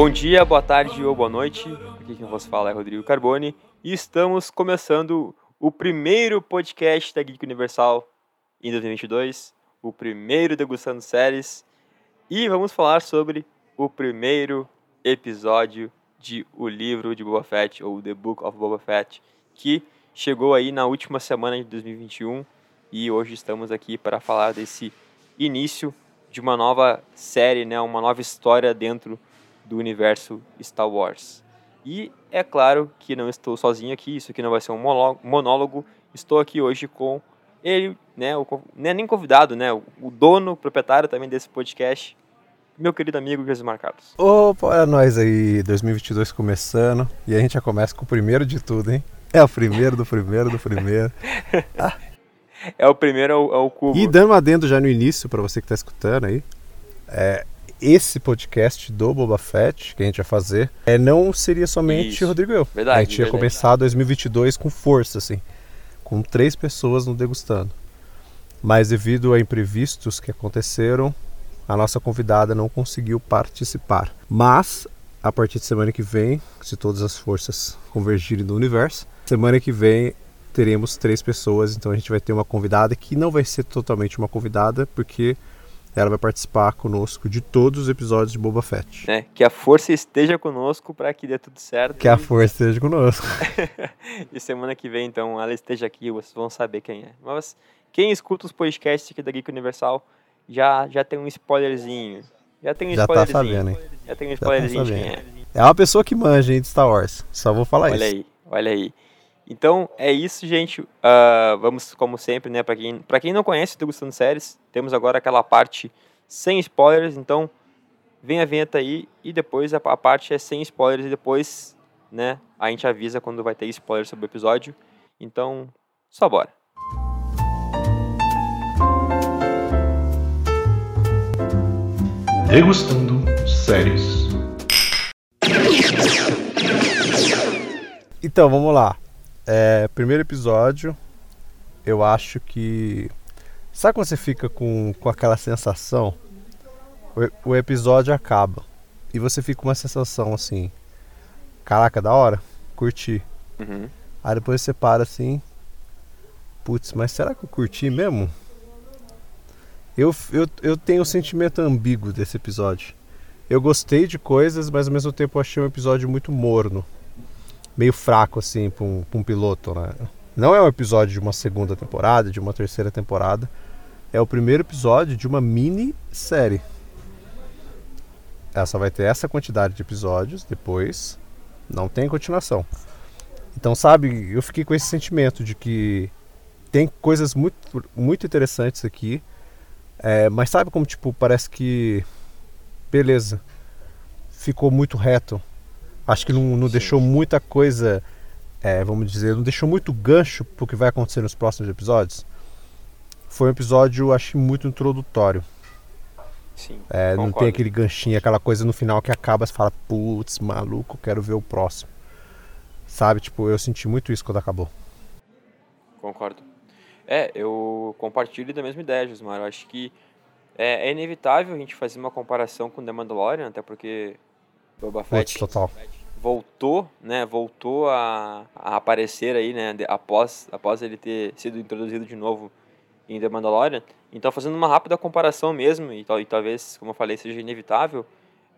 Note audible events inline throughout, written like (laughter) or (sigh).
Bom dia, boa tarde ou boa noite. Aqui quem vos fala é Rodrigo Carboni e estamos começando o primeiro podcast da Geek Universal em 2022, o primeiro degustando séries e vamos falar sobre o primeiro episódio de O Livro de Boba Fett ou The Book of Boba Fett, que chegou aí na última semana de 2021 e hoje estamos aqui para falar desse início de uma nova série, né, uma nova história dentro do universo Star Wars. E é claro que não estou sozinho aqui, isso aqui não vai ser um monólogo, estou aqui hoje com ele, né, o, não é nem convidado, né, o dono, o proprietário também desse podcast, meu querido amigo Josimar Carlos. Opa, é nós aí, 2022 começando, e a gente já começa com o primeiro de tudo, hein? É o primeiro do primeiro do primeiro. Ah. (laughs) É o primeiro ao, ao cubo. E dando adendo já no início, para você que está escutando aí, é, esse podcast do Boba Fett que a gente vai fazer é, não seria somente Isso. Rodrigo e eu. Verdade, a gente ia verdade. começar 2022 com força, assim, com três pessoas no degustando. Mas devido a imprevistos que aconteceram, a nossa convidada não conseguiu participar. Mas a partir de semana que vem, se todas as forças convergirem no universo, semana que vem teremos três pessoas, então a gente vai ter uma convidada que não vai ser totalmente uma convidada, porque ela vai participar conosco de todos os episódios de Boba Fett. É, que a força esteja conosco para que dê tudo certo. Que e... a força esteja conosco. (laughs) e semana que vem, então, ela esteja aqui, vocês vão saber quem é. Mas quem escuta os podcasts aqui da Geek Universal já, já tem um spoilerzinho. Já tem um já spoilerzinho. Tá sabendo, hein? Já tem um tá spoilerzinho de quem é. É uma pessoa que manja hein, de Star Wars. Só vou falar olha isso. Olha aí, olha aí. Então é isso, gente. Uh, vamos, como sempre, né? Para quem, pra quem não conhece o Degustando Séries, temos agora aquela parte sem spoilers. Então vem a vinheta aí e depois a, a parte é sem spoilers e depois, né? A gente avisa quando vai ter spoilers sobre o episódio. Então, só bora. Degustando séries. Então, vamos lá. É, primeiro episódio, eu acho que. Sabe quando você fica com, com aquela sensação? O, o episódio acaba e você fica com uma sensação assim: caraca, da hora, curti. Uhum. Aí depois você para assim: putz, mas será que eu curti mesmo? Eu, eu, eu tenho um sentimento ambíguo desse episódio. Eu gostei de coisas, mas ao mesmo tempo eu achei um episódio muito morno meio fraco assim para um, um piloto, né? Não é um episódio de uma segunda temporada, de uma terceira temporada. É o primeiro episódio de uma mini série. Ela só vai ter essa quantidade de episódios, depois não tem continuação. Então, sabe, eu fiquei com esse sentimento de que tem coisas muito, muito interessantes aqui, é, mas sabe como, tipo, parece que. Beleza, ficou muito reto Acho que não, não deixou muita coisa, é, vamos dizer, não deixou muito gancho para o que vai acontecer nos próximos episódios. Foi um episódio, acho muito introdutório. Sim, é, não tem aquele ganchinho, aquela coisa no final que acaba e fala, putz, maluco, quero ver o próximo. Sabe, tipo, eu senti muito isso quando acabou. Concordo. É, eu compartilho da mesma ideia, Josmar. Eu acho que é, é, inevitável a gente fazer uma comparação com The Mandalorian, até porque Boba Fett. Putz, total voltou, né, voltou a, a aparecer aí, né, após, após ele ter sido introduzido de novo em The Mandalorian. Então, fazendo uma rápida comparação mesmo, e, e talvez, como eu falei, seja inevitável,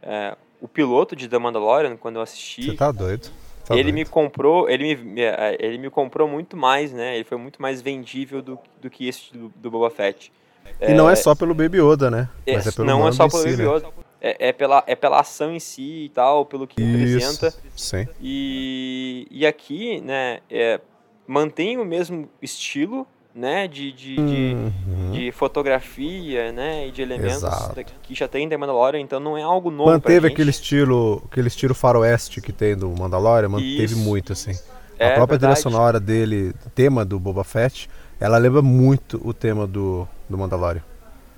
é, o piloto de The Mandalorian, quando eu assisti... Você tá doido. Tá ele doido. me comprou, ele me, é, ele me comprou muito mais, né, ele foi muito mais vendível do, do que esse do, do Boba Fett. E é, não é só pelo Baby Yoda, né? É pelo não é só pelo Baby Yoda. Né? É, é, pela, é pela ação em si e tal, pelo que Isso, representa. Sim. E, e aqui, né, é, mantém o mesmo estilo, né, de, de, uhum. de, de, fotografia, né, e de elementos Exato. que já tem da Mandalorian, então não é algo novo Manteve aquele estilo, aquele estilo faroeste que tem do Mandalorian, manteve Isso. muito, assim. É, a própria trilha sonora dele, tema do Boba Fett, ela lembra muito o tema do, do Mandalorian.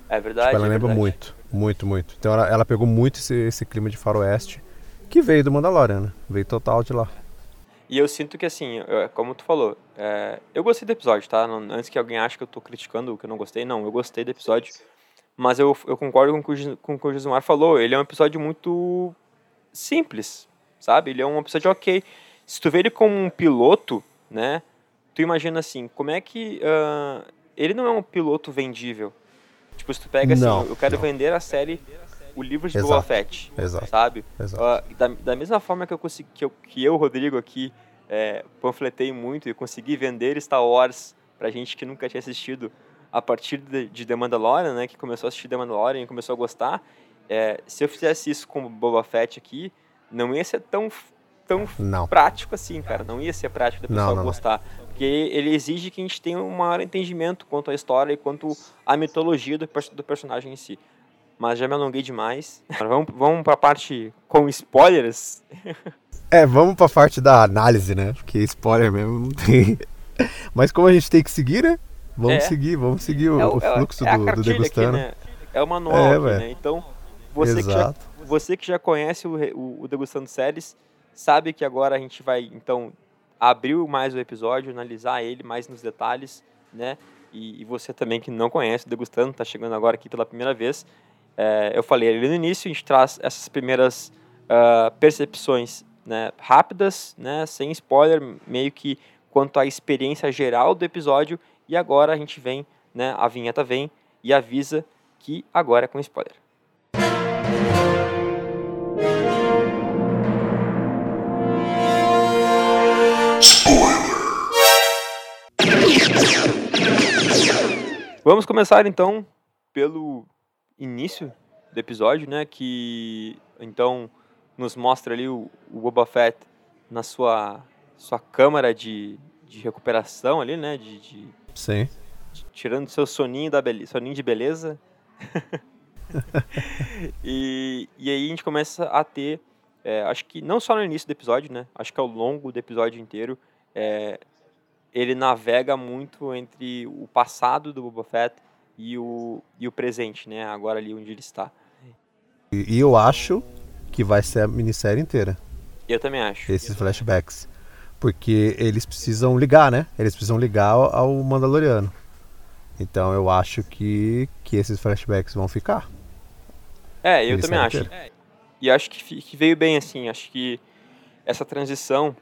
É verdade. Tipo, ela é lembra verdade. muito. Muito, muito. Então ela, ela pegou muito esse, esse, clima de faroeste que veio do Mandalorian, né? Veio total de lá. E eu sinto que assim, eu, como tu falou, é, eu gostei do episódio, tá? Não, antes que alguém ache que eu tô criticando o que eu não gostei, não, eu gostei do episódio. Mas eu, eu concordo com o, que, o Gismar falou, ele é um episódio muito simples, sabe? Ele é um episódio ok. Se tu vê ele como um piloto, né? Tu imagina assim, como é que. Uh, ele não é um piloto vendível. Tipo, se tu pega assim, Não, eu quero não. vender a série, o livro de Exato, Boba Fett, exato, sabe? exato. Ah, da, da mesma forma que eu consegui, que eu, que eu Rodrigo, aqui, é, panfletei muito e consegui vender Star Wars pra gente que nunca tinha assistido a partir de, de The Mandalorian, né? Que começou a assistir The Mandalorian e começou a gostar. é, se eu fizesse isso com Boba Fett aqui, não ia ser tão, tão Não. prático assim, cara. Não ia ser prático da pessoa não, não. gostar. Porque ele exige que a gente tenha um maior entendimento quanto à história e quanto à mitologia do, do personagem em si. Mas já me alonguei demais. (laughs) Vamos, vamos pra parte com spoilers. (laughs) É, vamos pra parte da análise, né? Porque spoiler mesmo não tem. Mas como a gente tem que seguir, né? Vamos É. seguir, vamos seguir o, o fluxo é a do, do degustando. Aqui, né? É o manual É, aqui, né? Então, você que, já, você que já conhece o, o, o Degustando Séries, sabe que agora a gente vai, então, abrir mais o episódio, analisar ele mais nos detalhes, né? E, e você também que não conhece Degustando, tá chegando agora aqui pela primeira vez. É, eu falei ali no início, a gente traz essas primeiras ah, percepções né, rápidas, né, sem spoiler, meio que quanto à experiência geral do episódio. E agora a gente vem, né, a vinheta vem e avisa que agora é com spoiler. Vamos começar então pelo início do episódio, né? Que então nos mostra ali o, o Boba Fett na sua, sua câmara de, de recuperação ali, né? De, de- Sim. de- tirando seu soninho, da bele, soninho de beleza. (laughs) e, e aí a gente começa a ter, é, acho que não só no início do episódio, né? Acho que ao longo do episódio inteiro, é, ele navega muito entre o passado do Boba Fett e o, e o presente, né? Agora ali onde ele está. E, e eu acho que vai ser a minissérie inteira, Eu também acho. esses flashbacks. Porque eles precisam ligar, né? Eles precisam ligar ao, Mandaloriano. Então eu acho que, que esses flashbacks vão ficar. É, eu também sai acho. inteiro. E acho que, que veio bem assim. Acho que essa transição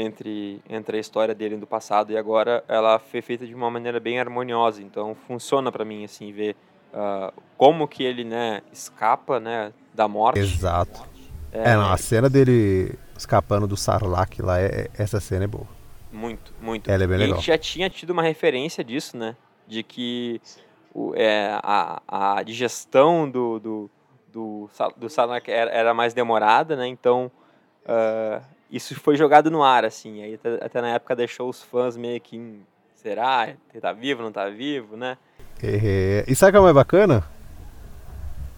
entre, entre a história dele do passado e agora, ela foi feita de uma maneira bem harmoniosa. Então funciona pra mim assim ver ah, como que ele né escapa né da morte. Exato. É, não, a cena dele escapando do Sarlacc lá, é, essa cena é boa. Muito, muito. Ela é bem e a legal. gente já tinha tido uma referência disso, né? De que o, é, a, a digestão do, do, do, do Sarlacc era, era mais demorada, né? Então, ah, isso foi jogado no ar, assim. Aí até, até na época deixou os fãs meio que... "Hum, Será? Ele tá vivo, não tá vivo, né? É, E sabe o que é mais bacana?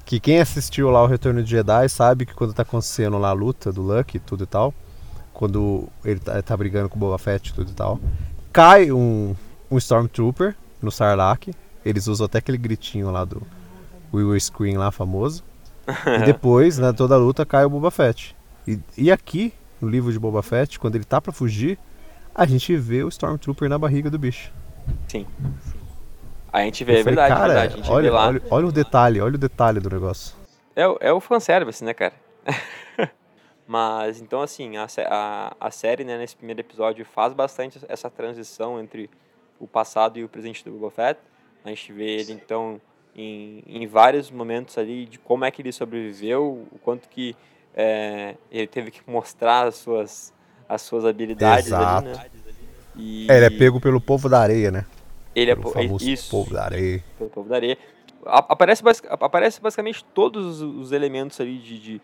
Que quem assistiu lá o Retorno de Jedi sabe que quando tá acontecendo lá a luta do Lucky e tudo e tal, quando ele tá, tá brigando com o Boba Fett e tudo e tal, cai um, um Stormtrooper no Sarlacc, eles usam até aquele gritinho lá do We Will Scream lá famoso, e (laughs) depois, na toda a luta, cai o Boba Fett. E, e aqui, no livro de Boba Fett, quando ele tá pra fugir, a gente vê o Stormtrooper na barriga do bicho. Sim. A gente vê, é Eu falei, verdade, é cara, verdade. Olha, lá. olha, olha o detalhe, olha o detalhe do negócio. É, o- é o fanservice, né, cara? (laughs) Mas, então, assim, a, a, a série, né, nesse primeiro episódio, faz bastante essa transição entre o passado e o presente do Boba Fett. A gente vê ele, então, em, em vários momentos ali de como é que ele sobreviveu, o quanto que é, ele teve que mostrar as suas, as suas habilidades ali, né? E É, ele é pego pelo povo da areia, né? ele é Pelo é famoso isso povo da areia. pelo povo da areia. Aparece, aparece basicamente todos os, os elementos ali de, de,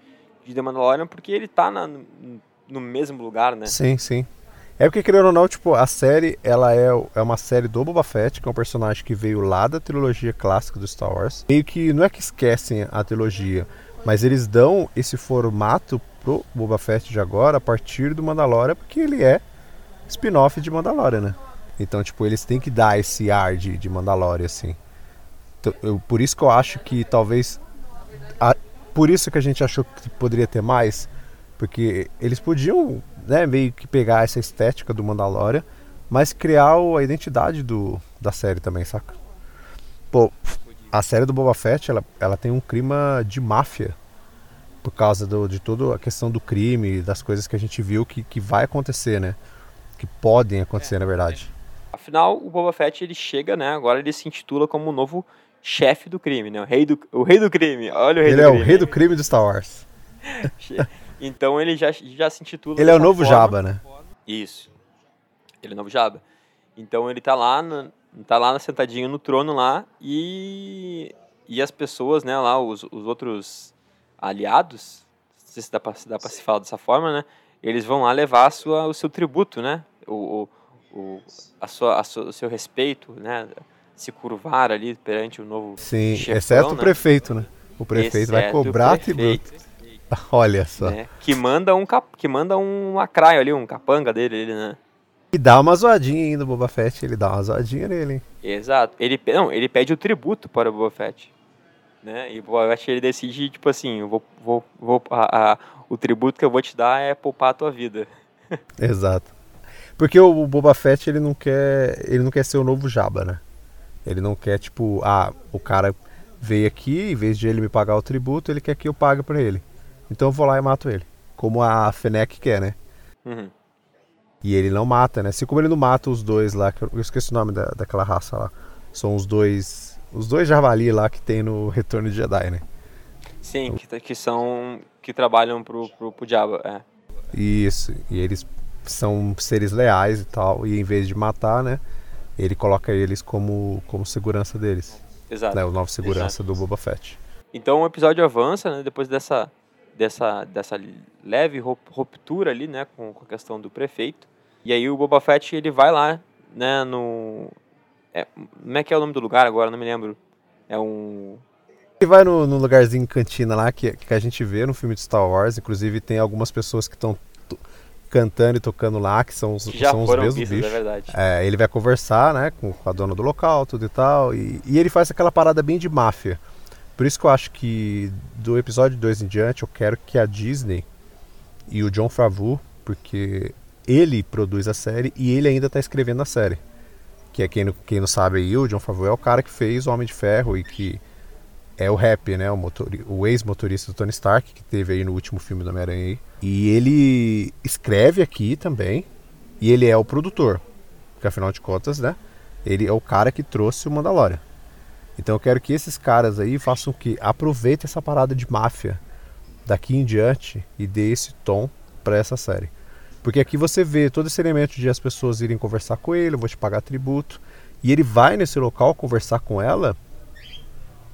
de The Mandalorian, porque ele tá na- no, mesmo lugar, né? Sim, sim. É porque, querendo ou não, tipo, a série, ela é, é uma série do Boba Fett, que é um personagem que veio lá da trilogia clássica do Star Wars. Meio que, não é que esquecem a trilogia, mas eles dão esse formato pro Boba Fett de agora, a partir do Mandalorian, porque ele é spin-off de Mandalorian, né? Então, tipo, eles têm que dar esse ar de, de Mandalorian, assim. Então, eu- por isso que eu acho que talvez... a- por isso que a gente achou que poderia ter mais, porque eles podiam, né, meio que pegar essa estética do Mandalorian, mas criar a identidade do, da série também, saca? Pô, a série do Boba Fett, ela, ela tem um clima de máfia. Por causa do, de toda a questão do crime, das coisas que a gente viu que, que vai acontecer, né? Que podem acontecer, na verdade. Afinal, o Boba Fett ele chega, né? Agora ele se intitula como o novo chefe do crime, né? O rei do, o rei do crime. Olha o rei Ele do é crime. o rei do crime do Star Wars. (laughs) Então ele já, já se intitula. Ele é o novo forma. Jabba, né? Isso. Ele é o novo Jabba. Então ele tá lá, na, tá lá sentadinho no trono lá e e as pessoas, né, lá os, os outros aliados, não sei se dá pra, se dá pra se falar dessa forma, né? Eles vão lá levar a sua, o seu tributo, né? O, o, o, a sua, a sua, o seu respeito, né? Se curvar ali perante o novo Sim, chefão, exceto o né? prefeito, né? O prefeito vai Exceto o cobrar tributo. (laughs) Olha só. né? Que manda um cap, que manda um lacraio ali, um capanga dele, ele, né? E dá uma zoadinha ainda o Boba Fett, ele dá uma zoadinha nele, hein? Exato. Ele, não, ele pede o tributo para o Boba Fett. Né? E o Boba Fett ele decide, tipo assim, eu vou, vou, vou, a, a- o tributo que eu vou te dar é poupar a tua vida. (laughs) Exato. Porque o Boba Fett, ele não quer, ele não quer ser o novo Jabba, né? Ele não quer, tipo, ah, o cara veio aqui, em vez de ele me pagar o tributo, ele quer que eu pague pra ele. Então eu vou lá e mato ele. Como a Fennec quer, né? Uhum. E ele não mata, né? Assim como ele não mata os dois lá, que eu esqueci o nome da, daquela raça lá. São os dois. Os dois javali lá que tem no Retorno de Jedi, né? Sim, que, tá- que são. que trabalham pro, pro, pro diabo. É. Isso. E eles são seres leais e tal. E em vez de matar, né? Ele coloca eles como, como segurança deles. Exato. Né? O novo segurança do Boba Fett. Então o episódio avança, né? Depois dessa, dessa, dessa leve ru- ruptura ali, né? Com, com a questão do prefeito. E aí o Boba Fett ele vai lá, né? No. É, como é que é o nome do lugar agora? Não me lembro. É um. Ele vai no, no lugarzinho cantina lá que, que a gente vê no filme de Star Wars. Inclusive tem algumas pessoas que estão cantando e tocando lá, que são os, Que já são os foram mesmos vistas, é bichos. verdade. É, ele vai conversar, né, com, com a dona do local, tudo e tal, e, e ele faz aquela parada bem de máfia. Por isso que eu acho que do episódio 2 em diante, eu quero que a Disney e o John Favreau, porque ele produz a série e ele ainda está escrevendo a série. Que é quem, não- quem não sabe aí, o John Favreau é o cara que fez o Homem de Ferro e que é o rap, né? O, o ex-motorista do Tony Stark, que teve aí no último filme do Homem-Aranha. E ele escreve aqui também. E ele é o produtor. Porque afinal de contas, né? Ele é o cara que trouxe o Mandalorian. Então eu quero que esses caras aí façam o que? Aproveitem essa parada de máfia daqui em diante e dê esse tom para essa série. Porque aqui você vê todo esse elemento de as pessoas irem conversar com ele, eu vou te pagar tributo. E ele vai nesse local conversar com ela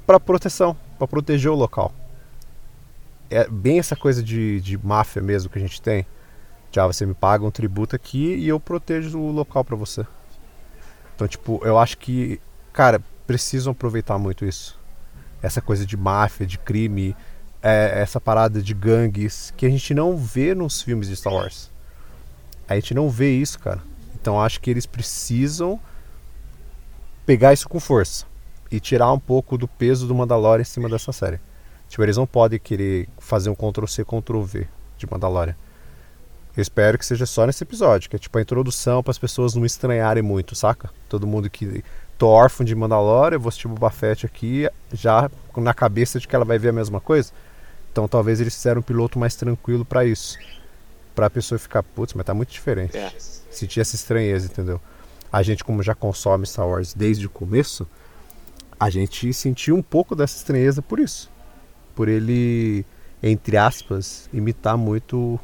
para proteção, para proteger o local. É bem essa coisa de, de máfia mesmo que a gente tem. Já você me paga um tributo aqui e eu protejo o local para você. Então, tipo, eu acho que, cara, precisam aproveitar muito isso. Essa coisa de máfia, de crime, é, essa parada de gangues que a gente não vê nos filmes de Star Wars. A gente não vê isso, cara. Então acho que eles precisam pegar isso com força e tirar um pouco do peso do Mandalorian em cima dessa série. Tipo, eles não podem querer fazer um Ctrl-C, Ctrl-V de Mandalorian. Eu espero que seja só nesse episódio, que é tipo a introdução para as pessoas não estranharem muito, saca? Todo mundo que tô órfão de Mandalorian, vou assistir Boba Fett aqui, já na cabeça de que ela vai ver a mesma coisa. Então talvez eles fizeram um piloto mais tranquilo para isso. Pra pessoa ficar, putz, mas tá muito diferente. É. Sentir essa estranheza, entendeu? A gente, como já consome Star Wars desde o começo, a gente sentiu um pouco dessa estranheza por isso. Por ele, entre aspas, imitar muito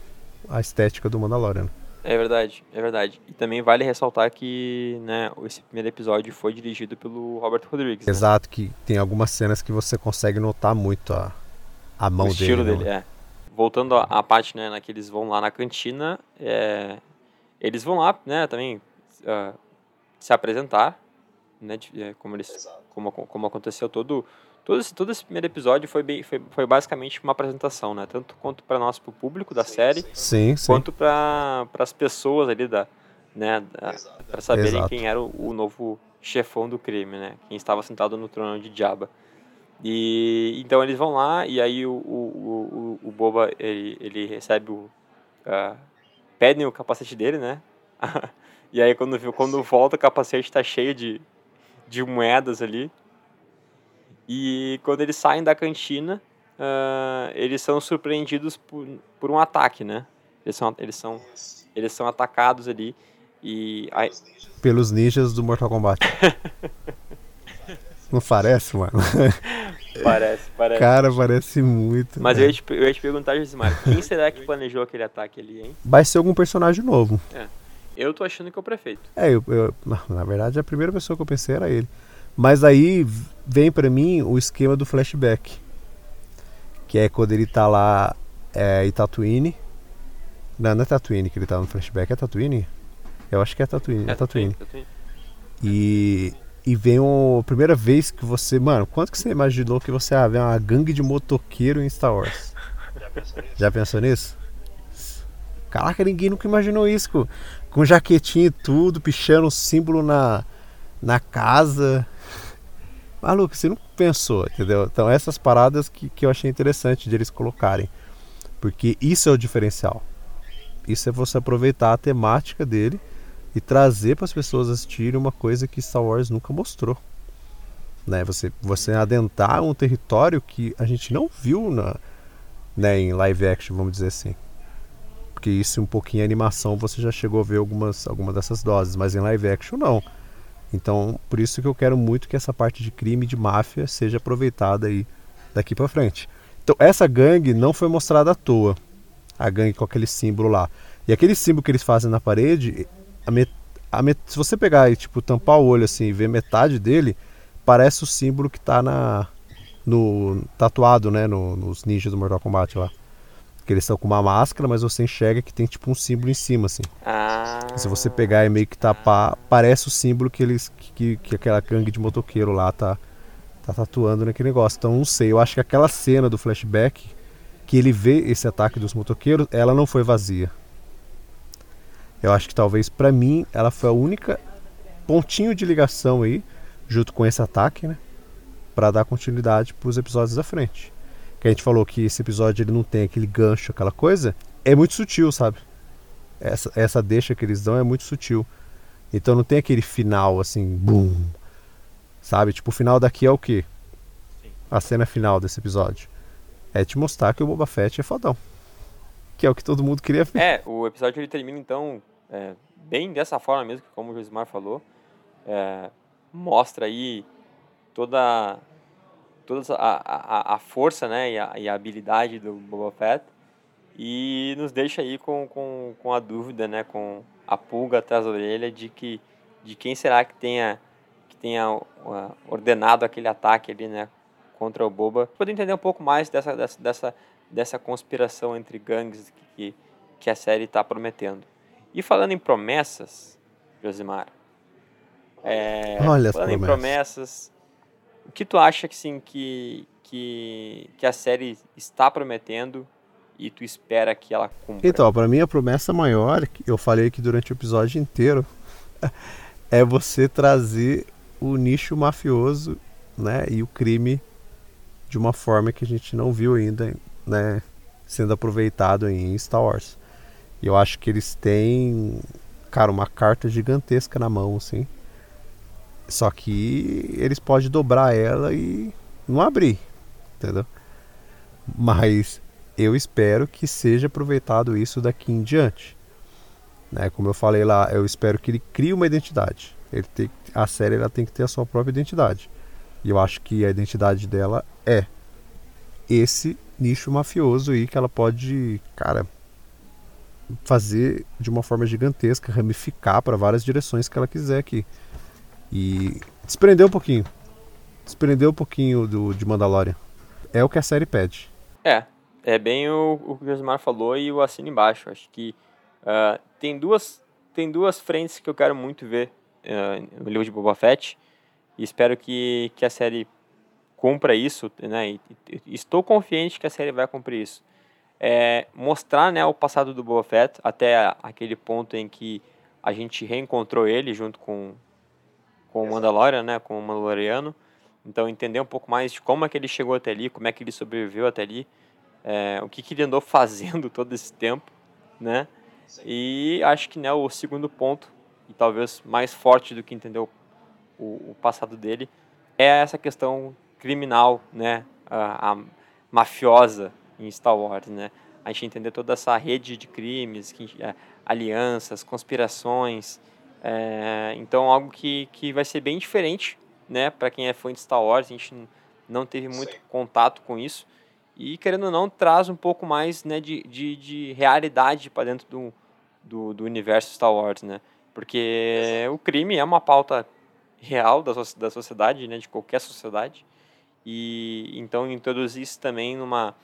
a estética do Mandalorian. É verdade, é verdade. E também vale ressaltar que, né, esse primeiro episódio foi dirigido pelo Robert Rodrigues. né? Exato, que tem algumas cenas que você consegue notar muito a, a mão o estilo dele. dele, né? é. Voltando à, parte, né, na que eles vão lá na cantina, é, eles vão lá, né, também ah, se apresentar, né, de- é, como eles, como, como aconteceu todo, todo esse, todo esse primeiro episódio foi bem, foi, foi basicamente uma apresentação, né, tanto quanto para nós, para o público da série, Sim, sim. quanto para as pessoas ali da, né, para saberem Exato. quem era o, o novo chefão do crime, né, quem estava sentado no trono de Jabba. E então eles vão lá e aí o, o, o, o Boba ele, ele recebe o ah, pedem o capacete dele, né? (laughs) e aí quando viu- quando volta o capacete tá cheio de de moedas ali. E quando eles saem da cantina, uh, eles são surpreendidos por, por um ataque, né? Eles são, eles são, eles são atacados ali e... Aí... Pelos ninjas do Mortal Kombat. (laughs) Não parece, mano? (laughs) Parece, parece. Cara, parece muito. Mas eu ia, te, eu ia te perguntar, Josimar, quem será que planejou aquele ataque ali, hein? Vai ser algum personagem novo. É. Eu tô achando que é o prefeito. É, eu, eu, na verdade a primeira pessoa que eu pensei era ele. Mas aí vem para mim o esquema do flashback. Que é quando ele tá lá é, em Tatooine. Não, não é Tatooine que ele tá no flashback, é Tatooine? Eu acho que é Tatooine. É, é Tatooine. Tatooine. E e vem a primeira vez que você. Mano, quanto que você imaginou que você ia ver uma gangue de motoqueiro em Star Wars? (laughs) Já pensou nisso? Já pensou nisso? Caraca, ninguém nunca imaginou isso. Com, com jaquetinha e tudo, pichando o símbolo na, na casa. Maluco, você não pensou, entendeu? Então, essas paradas que, que eu achei interessante de eles colocarem. Porque isso é o diferencial. Isso é você aproveitar a temática dele e trazer para as pessoas assistirem uma coisa que Star Wars nunca mostrou. Né? Você, você adentrar um território que a gente não viu na, né, em live action, vamos dizer assim. Porque isso um pouquinho em animação você já chegou a ver algumas, algumas dessas doses, mas em live action não. Então, por isso que eu quero muito que essa parte de crime de máfia seja aproveitada aí daqui para frente. Então, essa gangue não foi mostrada à toa. A gangue com aquele símbolo lá. E aquele símbolo que eles fazem na parede, met, met, se você pegar e tipo tampar o olho assim e ver metade dele, parece o símbolo que está na no tatuado, né, no, nos ninjas do Mortal Kombat lá. Que eles estão com uma máscara, mas você enxerga que tem tipo um símbolo em cima assim. Ah. Se você pegar e meio que tapar, parece o símbolo que eles que, que aquela gangue de motoqueiro lá tá tá tatuando naquele negócio. Então não sei, eu acho que aquela cena do flashback que ele vê esse ataque dos motoqueiros, ela não foi vazia. Eu acho que talvez para mim ela foi a única pontinho de ligação aí, junto com esse ataque, né? Para dar continuidade para os episódios da frente. Que a gente falou que esse episódio ele não tem aquele gancho, aquela coisa, é muito sutil, sabe? Essa, essa deixa que eles dão é muito sutil. Então não tem aquele final assim, boom. Sabe? Tipo, o final daqui é o quê? A cena final desse episódio. É te mostrar que o Boba Fett é fodão que é o que todo mundo queria ver. É, o episódio ele termina então é, bem dessa forma mesmo, como o Josimar falou. É, mostra aí toda, toda a, a, a força né, e a, e, a, habilidade do Boba Fett e nos deixa aí com, com, com a dúvida, né, com a pulga atrás da orelha de que de quem será que tenha que tenha uh, ordenado aquele ataque ali, né, contra o Boba. Poder entender um pouco mais dessa, dessa, dessa dessa conspiração entre gangues que, que a série está prometendo. E falando em promessas, Josimar, é, Olha falando em promessas, o que tu acha que sim que, que, que a série está prometendo e tu espera que ela cumpra? Então, para mim a promessa maior, eu falei aqui durante o episódio inteiro, (laughs) é você trazer o nicho mafioso, né, e o crime de uma forma que a gente não viu ainda né, sendo aproveitado em Star Wars. E eu acho que eles têm, cara, uma carta gigantesca na mão, assim. Só que eles podem dobrar ela e não abrir, entendeu? Mas eu espero que seja aproveitado isso daqui em diante. Né? Como eu falei lá, eu espero que ele crie uma identidade. Ele tem, a série ela tem que ter a sua própria identidade. E eu acho que a identidade dela é esse nicho mafioso aí que ela pode, cara, fazer de uma forma gigantesca, ramificar para várias direções que ela quiser aqui. E desprender um pouquinho. Desprender um pouquinho do, de Mandalorian. É o que a série pede. É, é bem o, o que o Josmar falou e o assino embaixo. Acho que uh, tem, duas, tem duas frentes que eu quero muito ver uh, no livro de Boba Fett. E espero que, que a série cumpra isso, né? E, e, estou confiante que a série vai cumprir isso. É, mostrar, né, o passado do Boba Fett até aquele ponto em que a gente reencontrou ele junto com com o Mandalorian, né, com o Mandaloriano. Então entender um pouco mais de como é que ele chegou até ali, como é que ele sobreviveu até ali, é, o que, que ele andou (laughs) fazendo todo esse tempo, né? E acho que né, o segundo ponto, e talvez mais forte do que entender o, o, o passado dele, é essa questão criminal, né? A, a, mafiosa em Star Wars, né? A gente entender toda essa rede de crimes, que, é, alianças, conspirações. É, então, algo que, que vai ser bem diferente, né? Para quem é fã de Star Wars, a gente não teve muito Sim. contato com isso. E, querendo ou não, traz um pouco mais né, de, de, de realidade para dentro do, do, do, universo Star Wars, né? Porque o crime é uma pauta real da, da sociedade, né? De qualquer sociedade. E então introduzir isso também numa,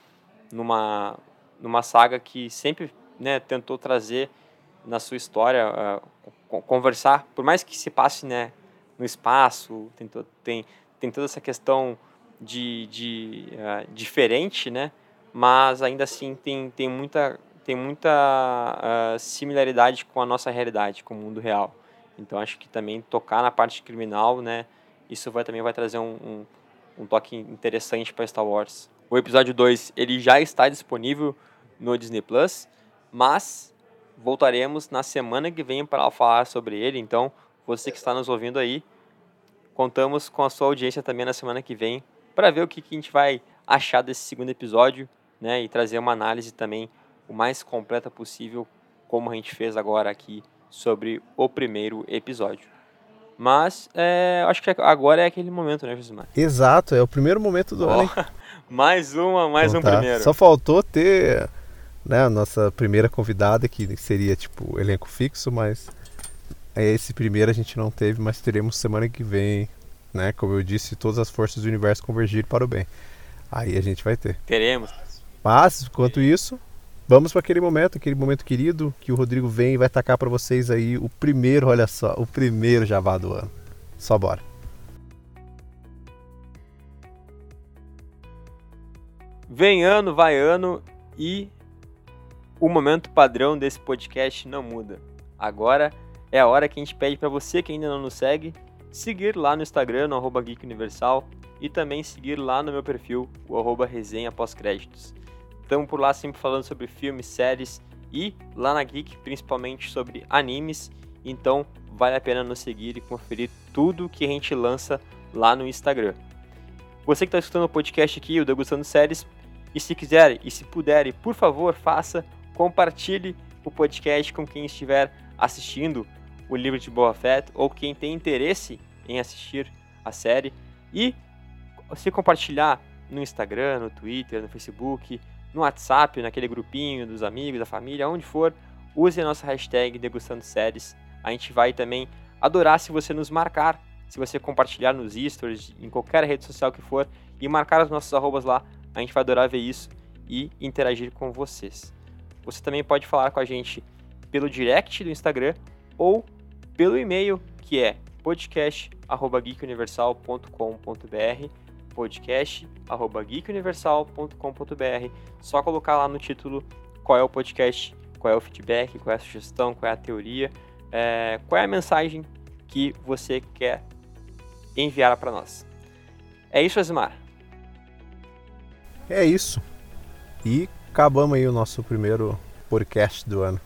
numa, numa saga que sempre né, tentou trazer na sua história, uh, conversar, por mais que se passe né, no espaço, tem, tem, tem toda essa questão de, de uh, diferente, né? Mas ainda assim tem, tem muita, tem muita uh, similaridade com a nossa realidade, com o mundo real. Então acho que também tocar na parte criminal, né? Isso vai, também vai trazer um, um, um toque interessante para Star Wars. O episódio 2 ele já está disponível no Disney Plus, mas voltaremos na semana que vem para falar sobre ele. Então, você que está nos ouvindo aí, contamos com a sua audiência também na semana que vem para ver o que, que a gente vai achar desse segundo episódio, né, e trazer uma análise também o mais completa possível, como a gente fez agora aqui sobre o primeiro episódio. Mas é, acho que agora é aquele momento, né, Josimar? Exato, é o primeiro momento do oh, ano. (laughs) mais uma, mais então, um tá. primeiro. Só faltou ter né, a nossa primeira convidada, que seria tipo elenco fixo, mas esse primeiro a gente não teve, mas teremos semana que vem né? Como eu disse, todas as forças do universo convergirem para o bem. Aí a gente vai ter. Teremos. Mas, enquanto isso, vamos para aquele momento, aquele momento querido, que o Rodrigo vem e vai tacar para vocês aí o primeiro, olha só, o primeiro Javá do ano. Só bora. Vem ano, vai ano e o momento padrão desse podcast não muda. Agora é a hora que a gente pede para você que ainda não nos segue seguir lá no Instagram, no arroba Geek Universal, e também seguir lá no meu perfil, o arroba resenha pós-créditos. Estamos por lá sempre falando sobre filmes, séries e lá na Geek principalmente sobre animes, então vale a pena nos seguir e conferir tudo que a gente lança lá no Instagram. Você que está escutando o podcast aqui, o Degustando Séries, e se quiser e se puder, por favor, faça, compartilhe o podcast com quem estiver assistindo o livro de Boa Fett ou quem tem interesse em assistir a série e se compartilhar no Instagram, no Twitter, no Facebook, no WhatsApp, naquele grupinho dos amigos, da família, onde for, use a nossa hashtag Degustando Séries. A gente vai também adorar se você nos marcar, se você compartilhar nos stories, em qualquer rede social que for, e marcar os nossos arrobas lá. A gente vai adorar ver isso e interagir com vocês. Você também pode falar com a gente pelo direct do Instagram ou pelo e-mail que é podcast@geekuniversal.com.br podcast@geekuniversal.com.br Só colocar lá no título qual é o podcast, qual é o feedback, qual é a sugestão, qual é a teoria, é, qual é a mensagem que você quer enviar para nós. É isso, Asmar. É isso. E acabamos aí o nosso primeiro podcast do ano.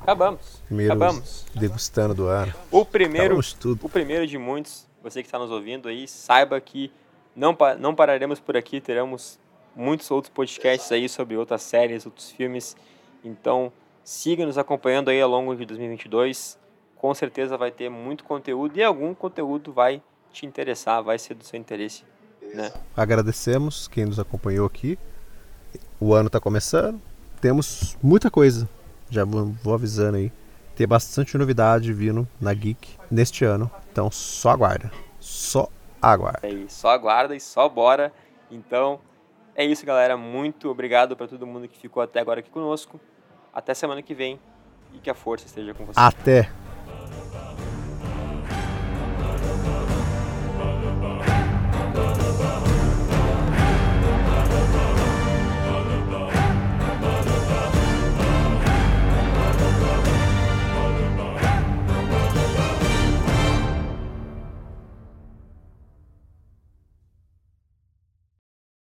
Acabamos. Primeiro Acabamos. degustando do ano. O primeiro, o primeiro de muitos. Você que está nos ouvindo aí, saiba que não, não pararemos por aqui, teremos muitos outros podcasts aí sobre outras séries, outros filmes. Então, siga nos acompanhando aí ao longo de 2022. Com certeza vai ter muito conteúdo e algum conteúdo vai te interessar, vai ser do seu interesse, né? Agradecemos quem nos acompanhou aqui. O ano está começando. Temos muita coisa já vou avisando aí. Tem bastante novidade vindo na Geek neste ano. Então só aguarda. Só aguarda. É isso, só aguarda e só bora. Então é isso, galera. Muito obrigado para todo mundo que ficou até agora aqui conosco. Até semana que vem e que a força esteja com você. Até.